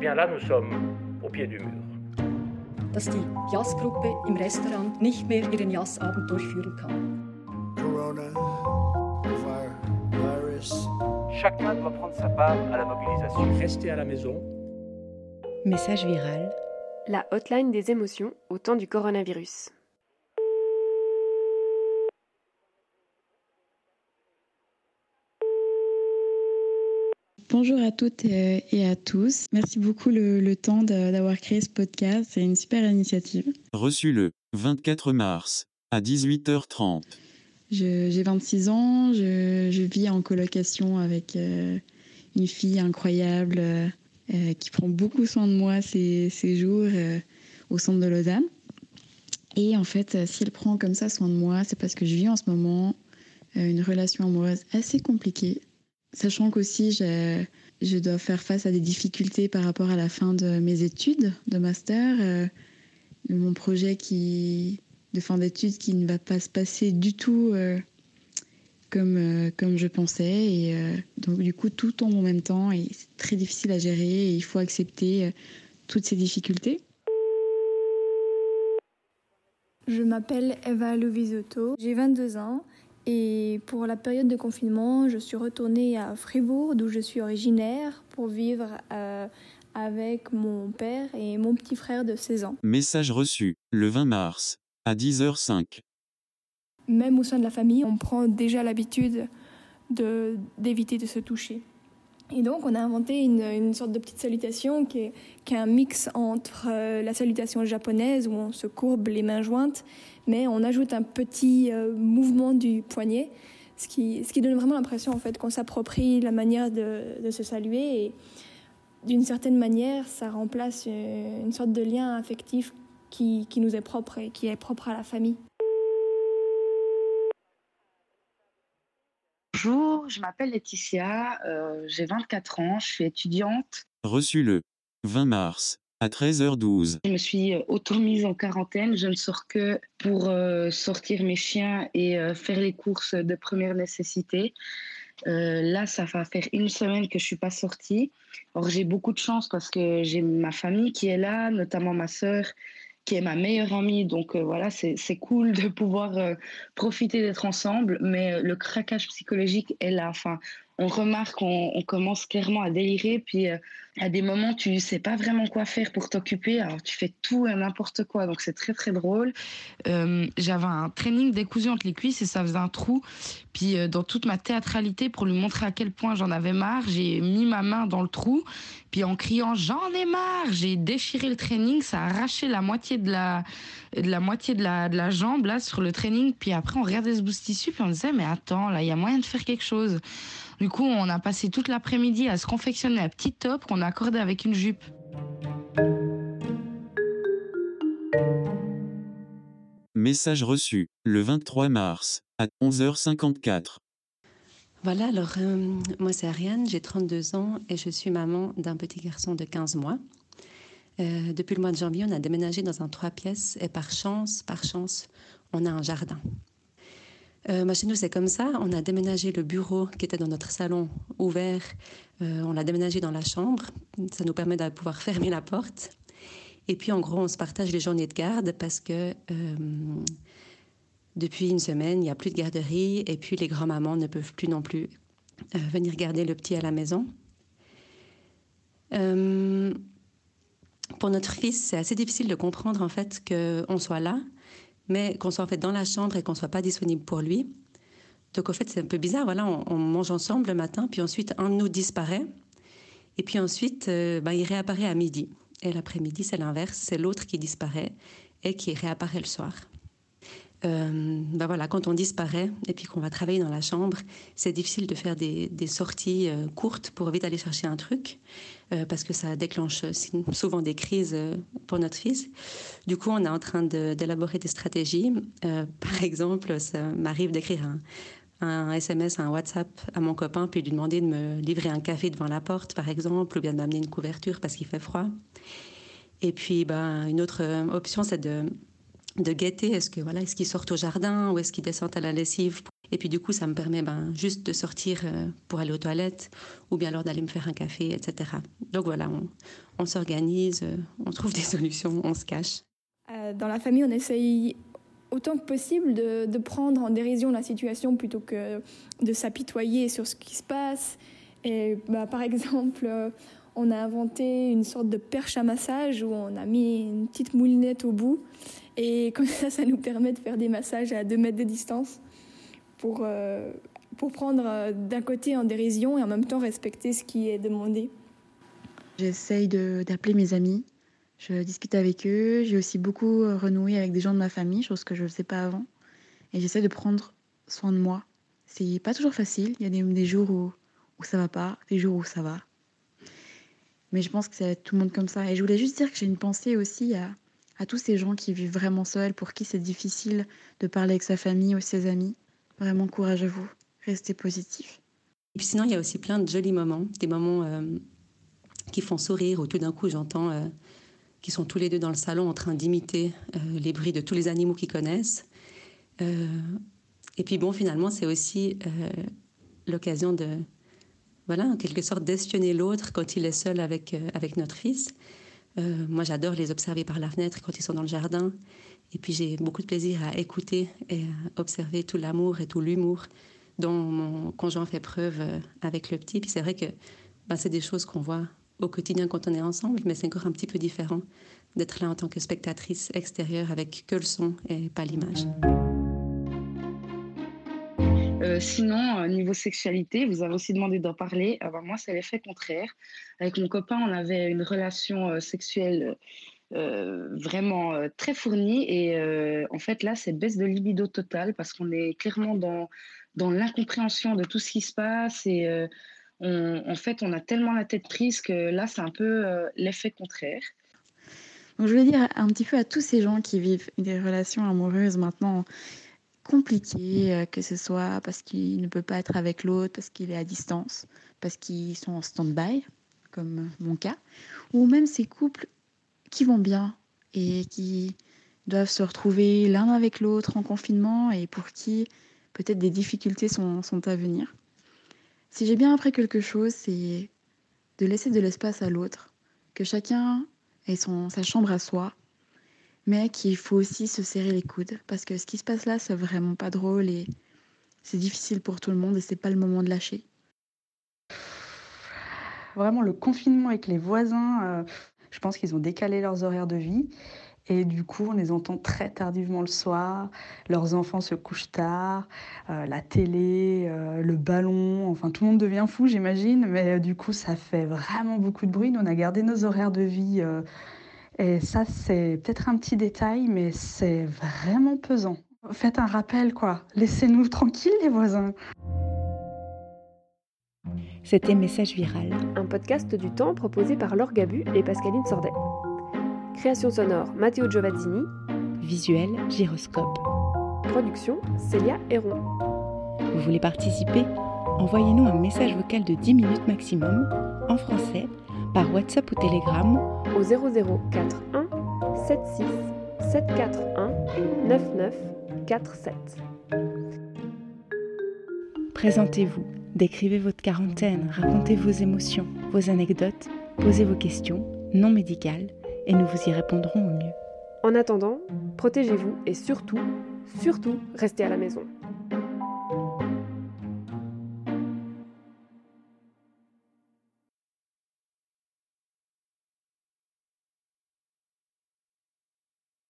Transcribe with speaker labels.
Speaker 1: bien là, nous sommes au pied du mur.
Speaker 2: Dass die Jazzgruppe im Restaurant nicht mehr ihren Jazzabend durchführen kann.
Speaker 3: Corona, virus.
Speaker 1: Chacun doit prendre sa part à la mobilisation.
Speaker 4: Restez à la maison.
Speaker 5: Message viral.
Speaker 6: La hotline des émotions au temps du coronavirus.
Speaker 7: Bonjour à toutes et à tous. Merci beaucoup le, le temps d'avoir créé ce podcast. C'est une super initiative.
Speaker 8: Reçu le 24 mars à 18h30.
Speaker 7: J'ai 26 ans, je, je, vis en colocation avec euh, une fille incroyable euh, qui prend beaucoup soin de moi ces, ces jours euh, au centre de Lausanne. Et en fait, si elle prend comme ça soin de moi, c'est parce que je vis en ce moment une relation amoureuse assez compliquée Sachant qu'aussi, je, dois faire face à des difficultés par rapport à la fin de mes études de master. Euh, mon projet qui, de fin d'études qui ne va pas se passer du tout euh, comme, euh, comme je pensais. Et donc, du coup, tout tombe en même temps et c'est très difficile à gérer et il faut accepter toutes ces difficultés.
Speaker 9: Je m'appelle Eva Lovisotto, j'ai 22 ans et pour la période de confinement, je suis retournée à Fribourg, d'où je suis originaire, pour vivre euh, avec mon père et mon petit frère de 16 ans.
Speaker 8: Message reçu le 20 mars à 10h05.
Speaker 9: Même au sein de la famille, on prend déjà l'habitude d'éviter de, de, se toucher. Et donc, on a inventé une, sorte de petite salutation qui est, un mix entre euh, la salutation japonaise, où on se courbe les mains jointes, mais on ajoute un petit euh, mouvement du poignet, ce qui, donne vraiment l'impression en fait, qu'on s'approprie la manière de, se saluer. Et d'une certaine manière, ça remplace une, une sorte de lien affectif qui nous est propre et qui est propre à la famille.
Speaker 10: Bonjour, je m'appelle Laetitia, euh, j'ai 24 ans, je suis étudiante.
Speaker 8: Reçu le 20 mars à 13h12.
Speaker 10: Je me suis auto-mise en quarantaine, je ne sors que pour euh, sortir mes chiens et euh, faire les courses de première nécessité. Euh, là, ça va faire une semaine que je suis pas sortie. Or, j'ai beaucoup de chance parce que j'ai ma famille qui est là, notamment ma sœur qui est ma meilleure amie. Donc euh, voilà, c'est cool de pouvoir euh, profiter d'être ensemble, mais euh, le craquage psychologique est là. Enfin, on remarque qu'on on commence clairement à délirer, puis à des moments, tu sais pas vraiment quoi faire pour t'occuper, alors tu fais tout et n'importe quoi, donc c'est très très drôle.
Speaker 11: Euh, J'avais un training décousu entre les cuisses et ça faisait un trou, puis euh, dans toute ma théâtralité, pour lui montrer à quel point j'en avais marre, j'ai mis ma main dans le trou, puis en criant j'en ai marre, j'ai déchiré le training, ça a arraché la moitié de la, de la moitié de la, de la jambe là sur le training, puis après on regardait ce bout tissu, puis on disait mais attends là il y a moyen de faire quelque chose. Du coup, on a passé toute l'après-midi à se confectionner un petit top qu'on a accordé avec une jupe.
Speaker 8: Message reçu le 23 mars à 11h54.
Speaker 5: Voilà, alors euh, moi c'est Ariane, j'ai 32 ans et je suis maman d'un petit garçon de 15 mois. Euh, depuis le mois de janvier, on a déménagé dans un trois pièces et par chance, par chance, on a un jardin. Euh, bah chez nous, c'est comme ça. On a déménagé le bureau qui était dans notre salon ouvert. Euh, on l'a déménagé dans la chambre. Ça nous permet de pouvoir fermer la porte. Et puis, en gros, on se partage les journées de garde parce que euh, depuis une semaine, il n'y a plus de garderie et puis les grands-mamans ne peuvent plus non plus euh, venir garder le petit à la maison. Pour notre fils, c'est assez difficile de comprendre en fait qu'on soit là mais qu'on soit en fait dans la chambre et qu'on soit pas disponible pour lui. Donc au fait, c'est un peu bizarre. Voilà, on, on, mange ensemble le matin, puis ensuite un de nous disparaît, et puis ensuite, euh, ben, il réapparaît à midi. Et l'après-midi, c'est l'inverse, c'est l'autre qui disparaît et qui réapparaît le soir. Ben voilà, quand on disparaît et puis qu'on va travailler dans la chambre, c'est difficile de faire des, sorties euh, courtes pour vite aller chercher un truc euh, parce que ça déclenche souvent des crises pour notre fils. Du coup, on est en train d'élaborer de, des stratégies. Par exemple, ça m'arrive d'écrire un, un, SMS, un WhatsApp à mon copain, puis lui demander de me livrer un café devant la porte, par exemple, ou bien de m'amener une couverture parce qu'il fait froid. Et puis, ben, une autre option, c'est de de guetter est-ce que voilà est-ce qu'ils sortent au jardin ou est-ce qu'ils descendent à la lessive Et puis du coup, ça me permet ben, juste de sortir euh, pour aller aux toilettes ou bien alors d'aller me faire un café, etc. Donc voilà, on, on s'organise, euh, on trouve des solutions, on se cache.
Speaker 9: Euh, dans la famille, on essaye autant que possible de, de, prendre en dérision la situation plutôt que de s'apitoyer sur ce qui se passe. Et bah, par exemple, on a inventé une sorte de perche à massage où on a mis une petite moulinette au bout. Et comme ça, ça nous permet de faire des massages à 2 mètres de distance pour, euh, pour prendre euh, d'un côté en dérision et en même temps respecter ce qui est demandé.
Speaker 7: J'essaye d'appeler mes amis, je discute avec eux, j'ai aussi beaucoup euh, renoué avec des gens de ma famille, chose que je ne faisais pas avant. Et j'essaie de prendre soin de moi. C'est pas toujours facile, il y a des, des jours où, où ça va pas, des jours où ça va. Mais je pense que c'est tout le monde comme ça. Et je voulais juste dire que j'ai une pensée aussi à, à tous ces gens qui vivent vraiment seuls, pour qui c'est difficile de parler avec sa famille ou ses amis. Vraiment courage à vous, restez positif.
Speaker 5: Et puis sinon, il y a aussi plein de jolis moments, des moments euh, qui font sourire, où tout d'un coup j'entends euh, qu'ils sont tous les deux dans le salon en train d'imiter euh, les bruits de tous les animaux qu'ils connaissent. Et puis bon, finalement, c'est aussi l'occasion de, voilà, en quelque sorte, d'espionner l'autre quand il est seul avec, avec notre fils. Euh, moi, j'adore les observer par la fenêtre quand ils sont dans le jardin. Et puis, j'ai beaucoup de plaisir à écouter et à observer tout l'amour et tout l'humour dont mon conjoint fait preuve euh, avec le petit. Puis c'est vrai que ben, c'est des choses qu'on voit au quotidien quand on est ensemble, mais c'est encore un petit peu différent d'être là en tant que spectatrice extérieure avec que le son et pas l'image.
Speaker 10: Euh, sinon, niveau sexualité, vous avez aussi demandé d'en parler. Ah bah, moi, c'est l'effet contraire. Avec mon copain, on avait une relation euh, sexuelle euh, vraiment euh, très fournie. Et euh, en fait, là, c'est baisse de libido totale parce qu'on est clairement dans, dans l'incompréhension de tout ce qui se passe. Et euh, en fait, on a tellement la tête prise que là, c'est un peu l'effet contraire.
Speaker 7: Je voulais dire un petit peu à tous ces gens qui vivent des relations amoureuses maintenant compliquées, que ce soit parce qu'il ne peut pas être avec l'autre, parce qu'il est à distance, parce qu'ils sont en stand-by, comme mon cas, ou même ces couples qui vont bien et qui doivent se retrouver l'un avec l'autre en confinement et pour qui peut-être des difficultés sont, sont à venir. Si j'ai bien appris quelque chose, c'est de laisser de l'espace à l'autre, que chacun ait son, sa chambre à soi, mais qu'il faut aussi se serrer les coudes parce que ce qui se passe là, c'est vraiment pas drôle et c'est difficile pour tout le monde et c'est pas le moment de lâcher.
Speaker 3: Vraiment, le confinement avec les voisins, euh, je pense qu'ils ont décalé leurs horaires de vie. Et du coup, on les entend très tardivement le soir. Leurs enfants se couchent tard, euh, la télé, euh, le ballon, enfin tout le monde devient fou, j'imagine. Mais du coup, ça fait vraiment beaucoup de bruit. Nous, on a gardé nos horaires de vie. Et ça, c'est peut-être un petit détail, mais c'est vraiment pesant. Faites un rappel, quoi. Laissez-nous tranquilles, les voisins.
Speaker 4: C'était Message Viral.
Speaker 6: Un podcast du temps proposé par Laure Gabu et Pascaline Sordet. Création sonore Matteo Giovazzini.
Speaker 4: Visuel Gyroscope.
Speaker 6: Production Célia Héron.
Speaker 4: Vous voulez participer? Envoyez-nous un message vocal de 10 minutes maximum, en français, par WhatsApp ou Telegram
Speaker 6: au 0041 76 741 9947.
Speaker 4: Présentez-vous, décrivez votre quarantaine, racontez vos émotions, vos anecdotes, posez vos questions, non médicales, et nous vous y répondrons au mieux.
Speaker 6: En attendant, protégez-vous et surtout, surtout, restez à la maison.